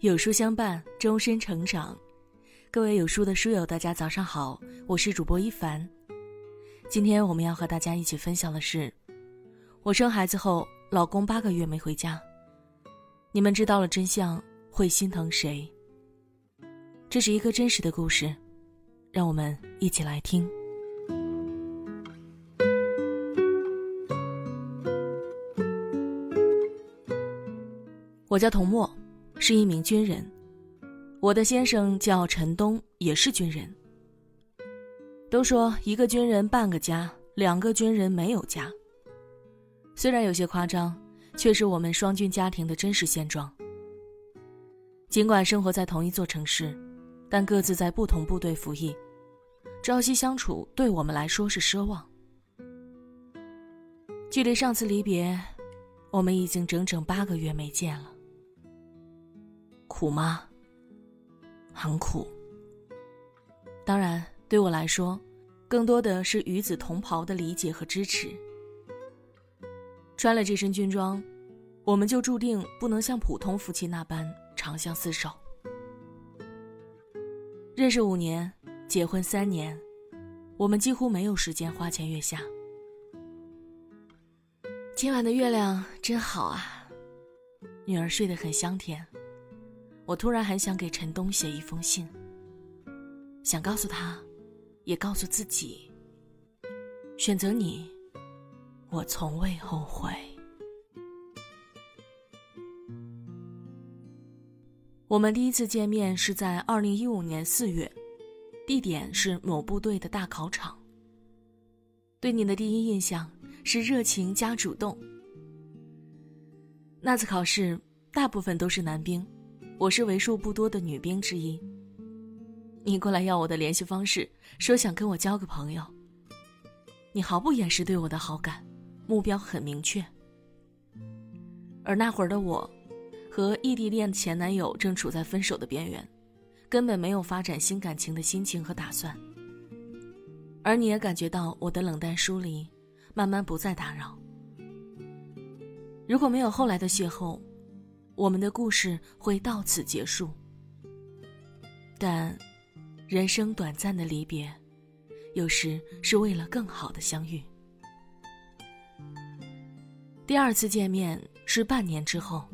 有书相伴，终身成长。各位有书的书友，大家早上好，我是主播一凡。今天我们要和大家一起分享的是，我生孩子后，老公八个月没回家。你们知道了真相，会心疼谁？这是一个真实的故事，让我们一起来听。我叫童墨。是一名军人，我的先生叫陈东，也是军人。都说一个军人半个家，两个军人没有家。虽然有些夸张，却是我们双军家庭的真实现状。尽管生活在同一座城市，但各自在不同部队服役，朝夕相处对我们来说是奢望。距离上次离别，我们已经整整八个月没见了。苦吗？很苦。当然，对我来说，更多的是与子同袍的理解和支持。穿了这身军装，我们就注定不能像普通夫妻那般长相厮守。认识五年，结婚三年，我们几乎没有时间花前月下。今晚的月亮真好啊，女儿睡得很香甜。我突然很想给陈东写一封信，想告诉他，也告诉自己，选择你，我从未后悔。我们第一次见面是在二零一五年四月，地点是某部队的大考场。对你的第一印象是热情加主动。那次考试，大部分都是男兵。我是为数不多的女兵之一。你过来要我的联系方式，说想跟我交个朋友。你毫不掩饰对我的好感，目标很明确。而那会儿的我，和异地恋前男友正处在分手的边缘，根本没有发展新感情的心情和打算。而你也感觉到我的冷淡疏离，慢慢不再打扰。如果没有后来的邂逅。我们的故事会到此结束，但人生短暂的离别，有时是为了更好的相遇。第二次见面是半年之后，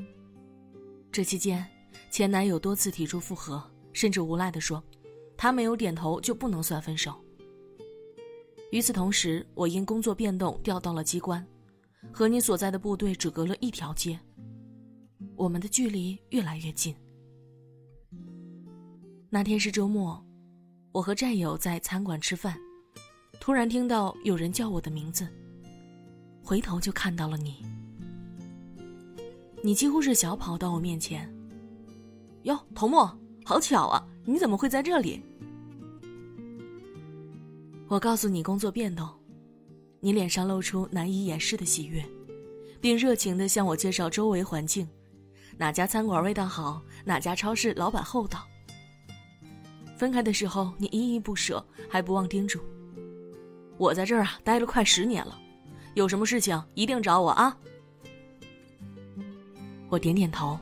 这期间，前男友多次提出复合，甚至无赖的说，他没有点头就不能算分手。与此同时，我因工作变动调到了机关，和你所在的部队只隔了一条街。我们的距离越来越近。那天是周末，我和战友在餐馆吃饭，突然听到有人叫我的名字，回头就看到了你。你几乎是小跑到我面前。哟，童墨，好巧啊！你怎么会在这里？我告诉你工作变动，你脸上露出难以掩饰的喜悦，并热情的向我介绍周围环境。哪家餐馆味道好？哪家超市老板厚道？分开的时候，你依依不舍，还不忘叮嘱：“我在这儿啊，待了快十年了，有什么事情一定找我啊。”我点点头。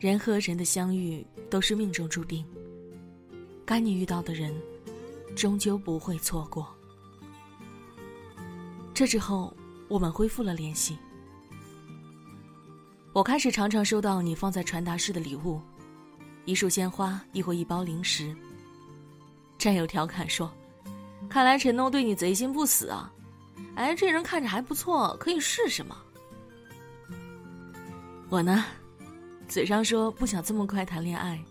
人和人的相遇都是命中注定，该你遇到的人，终究不会错过。这之后，我们恢复了联系。我开始常常收到你放在传达室的礼物，一束鲜花，亦或一包零食。战友调侃说：“看来陈东对你贼心不死啊！”哎，这人看着还不错，可以试试吗？我呢，嘴上说不想这么快谈恋爱，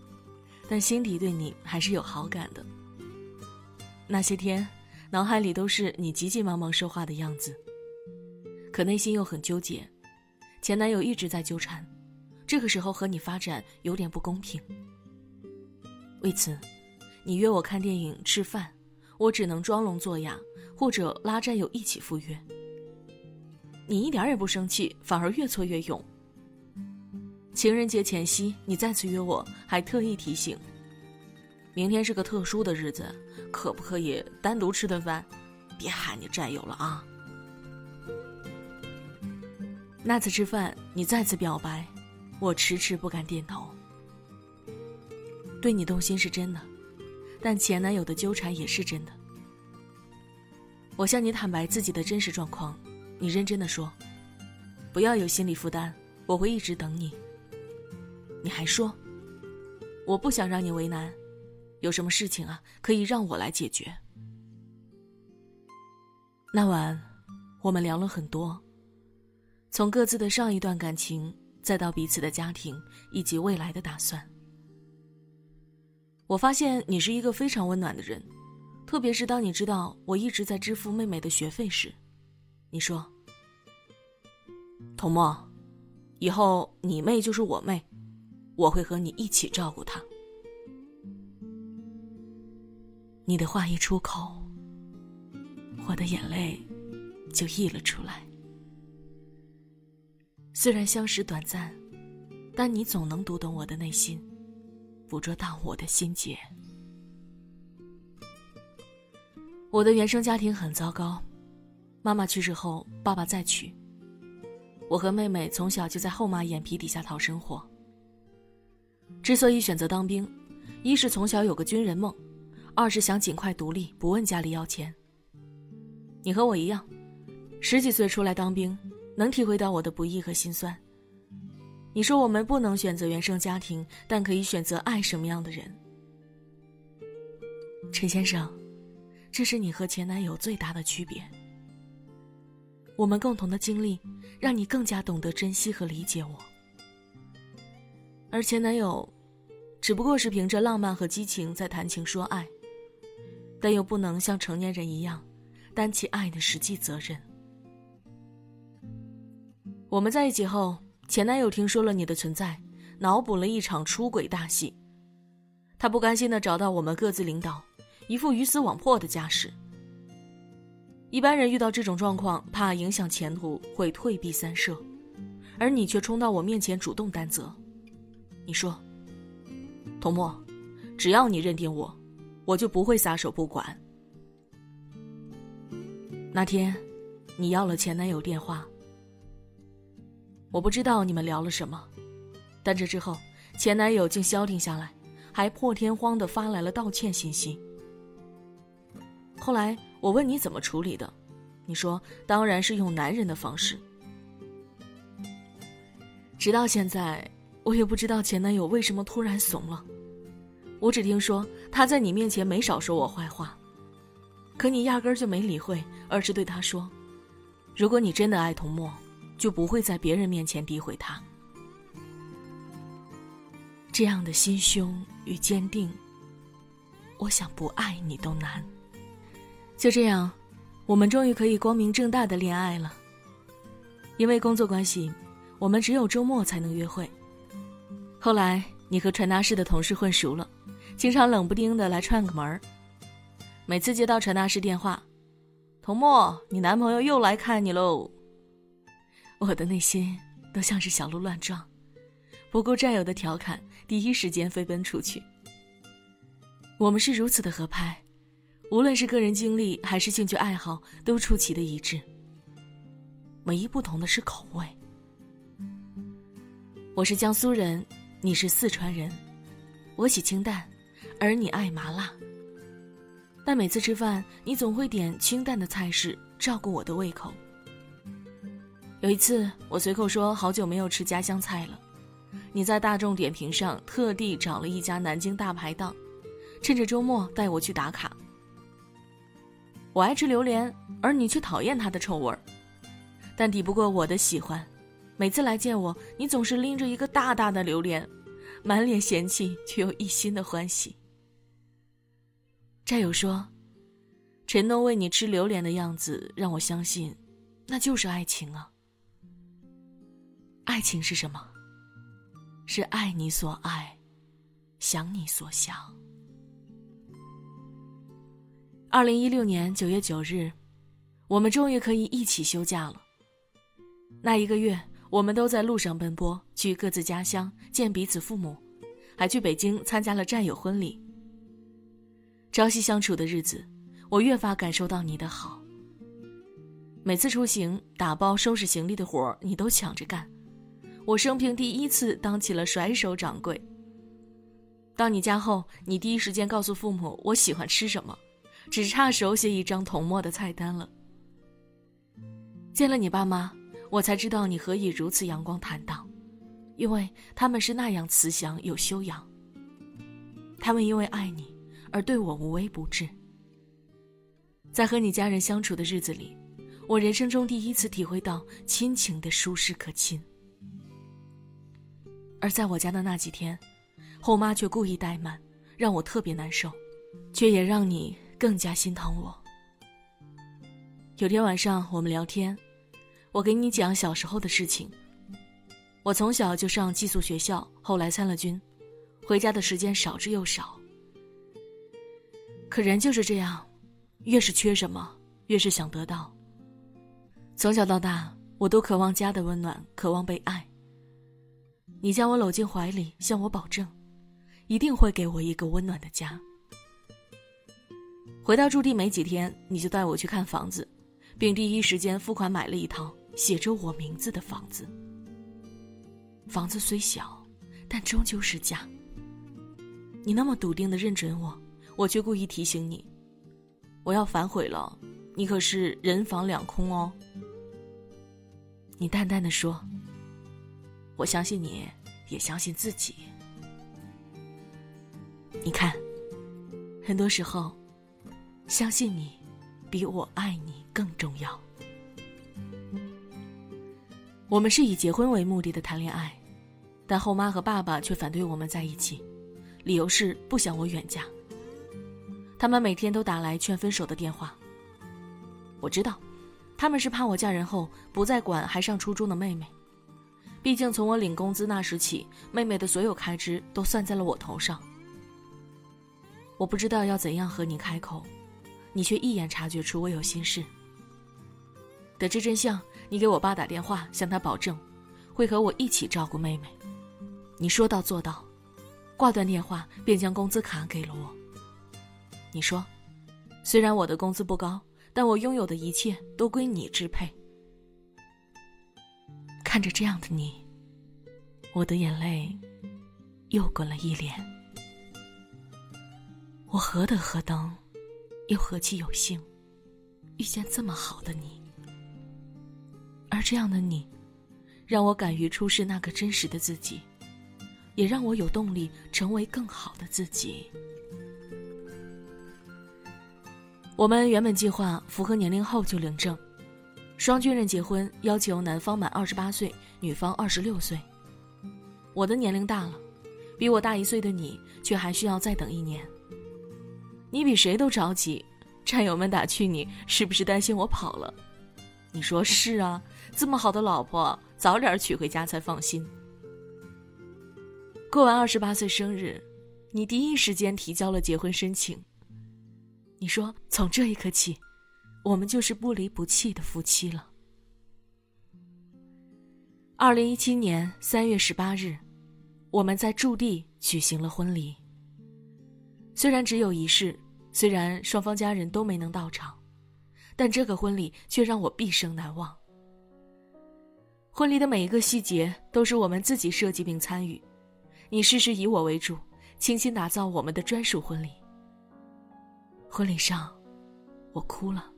但心底对你还是有好感的。那些天，脑海里都是你急急忙忙说话的样子，可内心又很纠结。前男友一直在纠缠，这个时候和你发展有点不公平。为此，你约我看电影、吃饭，我只能装聋作哑，或者拉战友一起赴约。你一点也不生气，反而越挫越勇。情人节前夕，你再次约我，还特意提醒：明天是个特殊的日子，可不可以单独吃顿饭？别喊你战友了啊！那次吃饭，你再次表白，我迟迟不敢点头。对你动心是真的，但前男友的纠缠也是真的。我向你坦白自己的真实状况，你认真的说，不要有心理负担，我会一直等你。你还说，我不想让你为难，有什么事情啊，可以让我来解决。那晚，我们聊了很多，从各自的上一段感情，再到彼此的家庭以及未来的打算。我发现你是一个非常温暖的人。特别是当你知道我一直在支付妹妹的学费时，你说：“童墨，以后你妹就是我妹，我会和你一起照顾她。”你的话一出口，我的眼泪就溢了出来。虽然相识短暂，但你总能读懂我的内心，捕捉到我的心结。我的原生家庭很糟糕，妈妈去世后，爸爸再娶。我和妹妹从小就在后妈眼皮底下讨生活。之所以选择当兵，一是从小有个军人梦，二是想尽快独立，不问家里要钱。你和我一样，十几岁出来当兵，能体会到我的不易和心酸。你说我们不能选择原生家庭，但可以选择爱什么样的人，陈先生。这是你和前男友最大的区别。我们共同的经历，让你更加懂得珍惜和理解我，而前男友，只不过是凭着浪漫和激情在谈情说爱，但又不能像成年人一样，担起爱的实际责任。我们在一起后，前男友听说了你的存在，脑补了一场出轨大戏，他不甘心的找到我们各自领导。一副鱼死网破的架势。一般人遇到这种状况，怕影响前途，会退避三舍，而你却冲到我面前主动担责。你说：“童墨，只要你认定我，我就不会撒手不管。”那天，你要了前男友电话，我不知道你们聊了什么，但这之后，前男友竟消停下来，还破天荒的发来了道歉信息。后来我问你怎么处理的，你说当然是用男人的方式。直到现在，我也不知道前男友为什么突然怂了。我只听说他在你面前没少说我坏话，可你压根儿就没理会，而是对他说：“如果你真的爱童墨，就不会在别人面前诋毁他。”这样的心胸与坚定，我想不爱你都难。就这样，我们终于可以光明正大的恋爱了。因为工作关系，我们只有周末才能约会。后来，你和传达室的同事混熟了，经常冷不丁的来串个门儿。每次接到传达室电话，童墨，你男朋友又来看你喽。我的内心都像是小鹿乱撞，不顾战友的调侃，第一时间飞奔出去。我们是如此的合拍。无论是个人经历还是兴趣爱好，都出奇的一致。唯一不同的是口味。我是江苏人，你是四川人，我喜清淡，而你爱麻辣。但每次吃饭，你总会点清淡的菜式，照顾我的胃口。有一次，我随口说好久没有吃家乡菜了，你在大众点评上特地找了一家南京大排档，趁着周末带我去打卡。我爱吃榴莲，而你却讨厌它的臭味儿，但抵不过我的喜欢。每次来见我，你总是拎着一个大大的榴莲，满脸嫌弃却又一心的欢喜。战友说，陈东为你吃榴莲的样子让我相信，那就是爱情啊。爱情是什么？是爱你所爱，想你所想。二零一六年九月九日，我们终于可以一起休假了。那一个月，我们都在路上奔波，去各自家乡见彼此父母，还去北京参加了战友婚礼。朝夕相处的日子，我越发感受到你的好。每次出行、打包、收拾行李的活儿，你都抢着干，我生平第一次当起了甩手掌柜。到你家后，你第一时间告诉父母我喜欢吃什么，只差手写一张童墨的菜单了。见了你爸妈，我才知道你何以如此阳光坦荡，因为他们是那样慈祥有修养。他们因为爱你而对我无微不至。在和你家人相处的日子里，我人生中第一次体会到亲情的舒适可亲。而在我家的那几天，后妈却故意怠慢，让我特别难受，却也让你更加心疼我。有天晚上我们聊天，我给你讲小时候的事情。我从小就上寄宿学校，后来参了军，回家的时间少之又少。可人就是这样，越是缺什么，越是想得到。从小到大，我都渴望家的温暖，渴望被爱。你将我搂进怀里，向我保证，一定会给我一个温暖的家。回到驻地没几天，你就带我去看房子，并第一时间付款买了一套写着我名字的房子。房子虽小，但终究是家。你那么笃定的认准我，我却故意提醒你，我要反悔了，你可是人房两空哦。你淡淡的说。我相信你，也相信自己。你看，很多时候，相信你，比我爱你更重要。我们是以结婚为目的的谈恋爱，但后妈和爸爸却反对我们在一起，理由是不想我远嫁。他们每天都打来劝分手的电话。我知道，他们是怕我嫁人后不再管还上初中的妹妹。毕竟，从我领工资那时起，妹妹的所有开支都算在了我头上。我不知道要怎样和你开口，你却一眼察觉出我有心事。得知真相，你给我爸打电话，向他保证，会和我一起照顾妹妹。你说到做到，挂断电话便将工资卡给了我。你说，虽然我的工资不高，但我拥有的一切都归你支配。看着这样的你，我的眼泪又滚了一脸。我何德何能，又何其有幸，遇见这么好的你。而这样的你，让我敢于出示那个真实的自己，也让我有动力成为更好的自己。我们原本计划符合年龄后就领证。双军人结婚要求男方满二十八岁，女方二十六岁。我的年龄大了，比我大一岁的你却还需要再等一年。你比谁都着急，战友们打趣你是不是担心我跑了？你说是啊，这么好的老婆，早点娶回家才放心。过完二十八岁生日，你第一时间提交了结婚申请。你说从这一刻起。我们就是不离不弃的夫妻了。二零一七年三月十八日，我们在驻地举行了婚礼。虽然只有仪式，虽然双方家人都没能到场，但这个婚礼却让我毕生难忘。婚礼的每一个细节都是我们自己设计并参与，你事事以我为主，精心打造我们的专属婚礼。婚礼上，我哭了。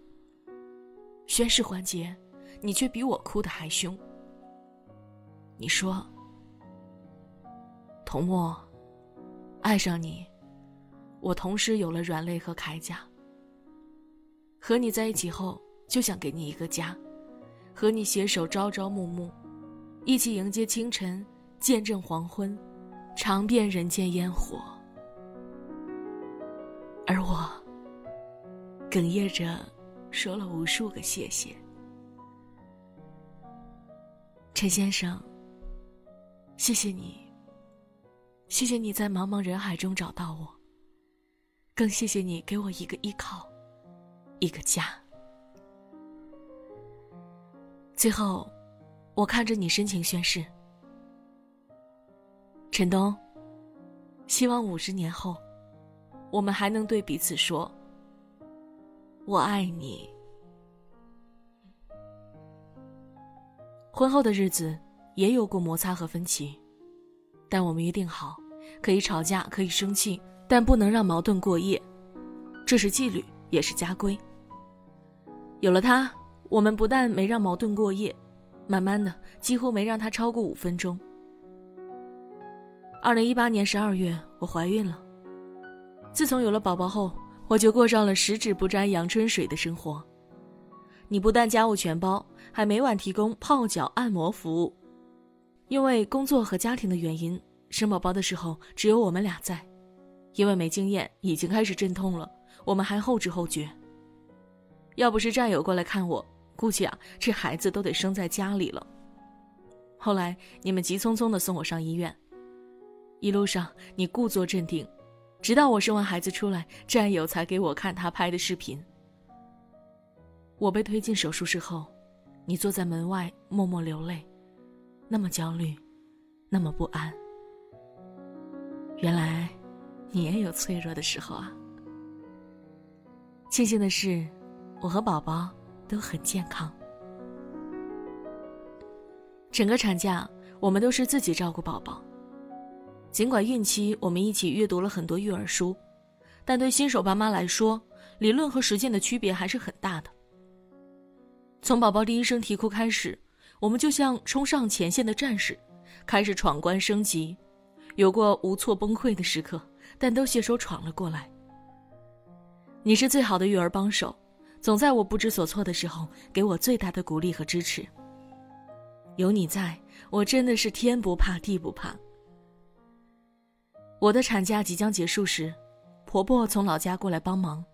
宣誓环节，你却比我哭的还凶。你说：“童墨，爱上你，我同时有了软肋和铠甲。和你在一起后，就想给你一个家，和你携手朝朝暮暮，一起迎接清晨，见证黄昏，尝遍人间烟火。”而我哽咽着。说了无数个谢谢，陈先生。谢谢你，谢谢你在茫茫人海中找到我。更谢谢你给我一个依靠，一个家。最后，我看着你深情宣誓，陈东。希望五十年后，我们还能对彼此说。我爱你。婚后的日子也有过摩擦和分歧，但我们约定好，可以吵架，可以生气，但不能让矛盾过夜，这是纪律，也是家规。有了他，我们不但没让矛盾过夜，慢慢的几乎没让他超过五分钟。二零一八年十二月，我怀孕了。自从有了宝宝后，我就过上了十指不沾阳春水的生活。你不但家务全包，还每晚提供泡脚按摩服务。因为工作和家庭的原因，生宝宝的时候只有我们俩在。因为没经验，已经开始阵痛了，我们还后知后觉。要不是战友过来看我，估计啊，这孩子都得生在家里了。后来你们急匆匆的送我上医院，一路上你故作镇定，直到我生完孩子出来，战友才给我看他拍的视频。我被推进手术室后，你坐在门外默默流泪，那么焦虑，那么不安。原来，你也有脆弱的时候啊。庆幸的是，我和宝宝都很健康。整个产假，我们都是自己照顾宝宝。尽管孕期我们一起阅读了很多育儿书，但对新手爸妈来说，理论和实践的区别还是很大的。从宝宝第一声啼哭开始，我们就像冲上前线的战士，开始闯关升级。有过无措崩溃的时刻，但都携手闯了过来。你是最好的育儿帮手，总在我不知所措的时候给我最大的鼓励和支持。有你在，我真的是天不怕地不怕。我的产假即将结束时，婆婆从老家过来帮忙，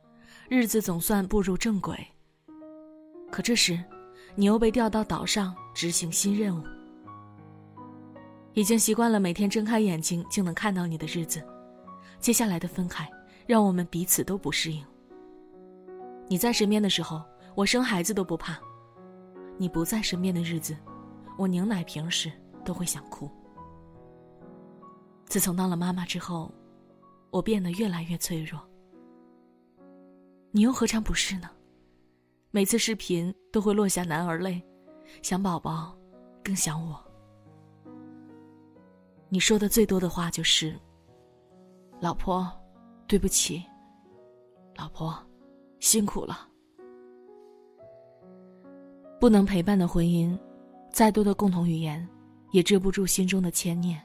日子总算步入正轨。可这时，你又被调到岛上执行新任务。已经习惯了每天睁开眼睛就能看到你的日子，接下来的分开让我们彼此都不适应。你在身边的时候，我生孩子都不怕；你不在身边的日子，我拧奶瓶时都会想哭。自从当了妈妈之后，我变得越来越脆弱。你又何尝不是呢？每次视频都会落下男儿泪，想宝宝，更想我。你说的最多的话就是：“老婆，对不起。”“老婆，辛苦了。”不能陪伴的婚姻，再多的共同语言，也遮不住心中的牵念。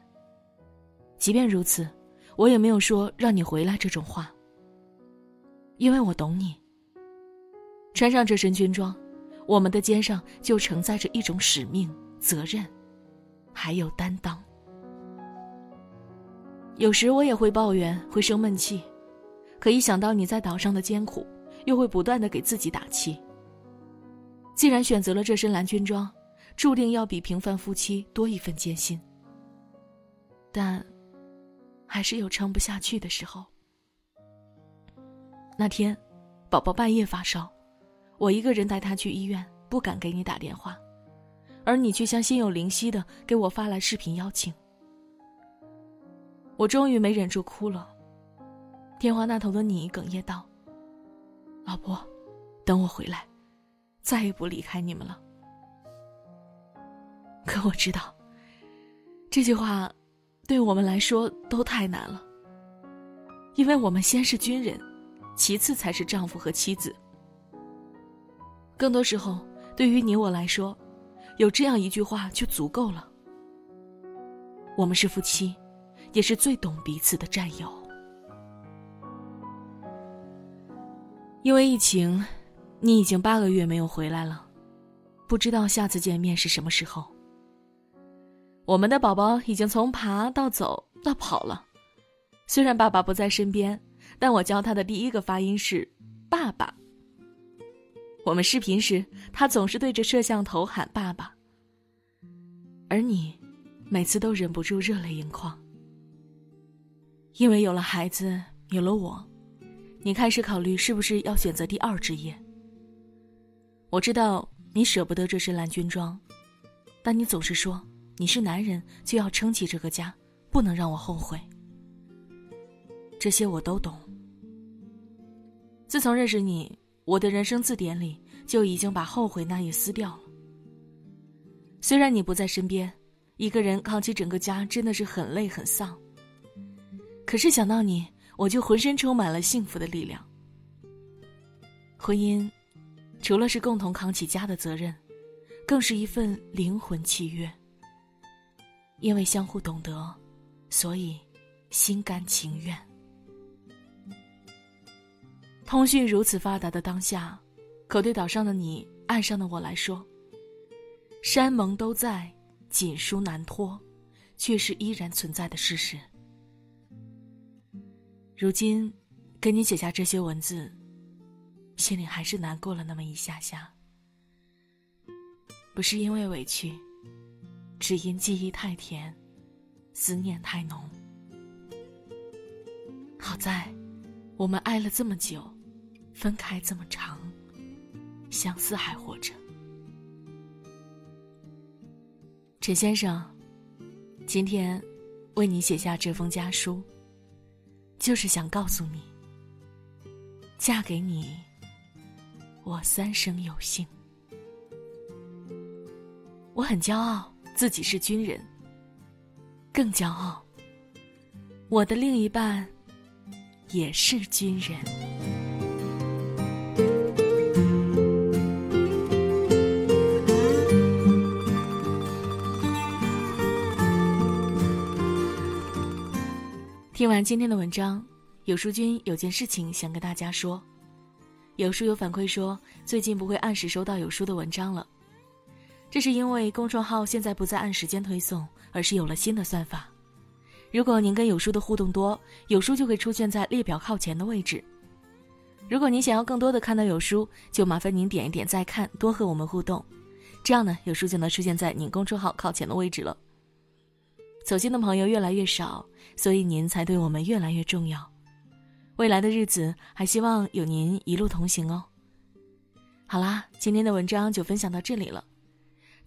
即便如此，我也没有说让你回来这种话，因为我懂你。穿上这身军装，我们的肩上就承载着一种使命、责任，还有担当。有时我也会抱怨，会生闷气，可一想到你在岛上的艰苦，又会不断的给自己打气。既然选择了这身蓝军装，注定要比平凡夫妻多一份艰辛。但，还是有撑不下去的时候。那天，宝宝半夜发烧。我一个人带他去医院，不敢给你打电话，而你却像心有灵犀的给我发来视频邀请。我终于没忍住哭了。电话那头的你哽咽道：“老婆，等我回来，再也不离开你们了。”可我知道，这句话，对我们来说都太难了，因为我们先是军人，其次才是丈夫和妻子。更多时候，对于你我来说，有这样一句话就足够了。我们是夫妻，也是最懂彼此的战友。因为疫情，你已经八个月没有回来了，不知道下次见面是什么时候。我们的宝宝已经从爬到走到跑了，虽然爸爸不在身边，但我教他的第一个发音是“爸爸”。我们视频时，他总是对着摄像头喊“爸爸”，而你，每次都忍不住热泪盈眶。因为有了孩子，有了我，你开始考虑是不是要选择第二职业。我知道你舍不得这身蓝军装，但你总是说你是男人就要撑起这个家，不能让我后悔。这些我都懂。自从认识你。我的人生字典里就已经把后悔那一撕掉了。虽然你不在身边，一个人扛起整个家真的是很累很丧。可是想到你，我就浑身充满了幸福的力量。婚姻，除了是共同扛起家的责任，更是一份灵魂契约。因为相互懂得，所以心甘情愿。通讯如此发达的当下，可对岛上的你、岸上的我来说，山盟都在。锦书难托，却是依然存在的事实。如今，跟你写下这些文字，心里还是难过了那么一下下。不是因为委屈，只因记忆太甜，思念太浓。好在，我们爱了这么久，分开这么长，相思还活着。陈先生，今天为你写下这封家书，就是想告诉你，嫁给你，我三生有幸。我很骄傲自己是军人，更骄傲我的另一半也是军人。听完今天的文章，有书君有件事情想跟大家说。有书友反馈说，最近不会按时收到有书的文章了，这是因为公众号现在不再按时间推送，而是有了新的算法。如果您跟有书的互动多，有书就会出现在列表靠前的位置。如果您想要更多的看到有书，就麻烦您点一点再看，多和我们互动，这样呢，有书就能出现在您公众号靠前的位置了。走心的朋友越来越少，所以您才对我们越来越重要。未来的日子，还希望有您一路同行哦。好啦，今天的文章就分享到这里了。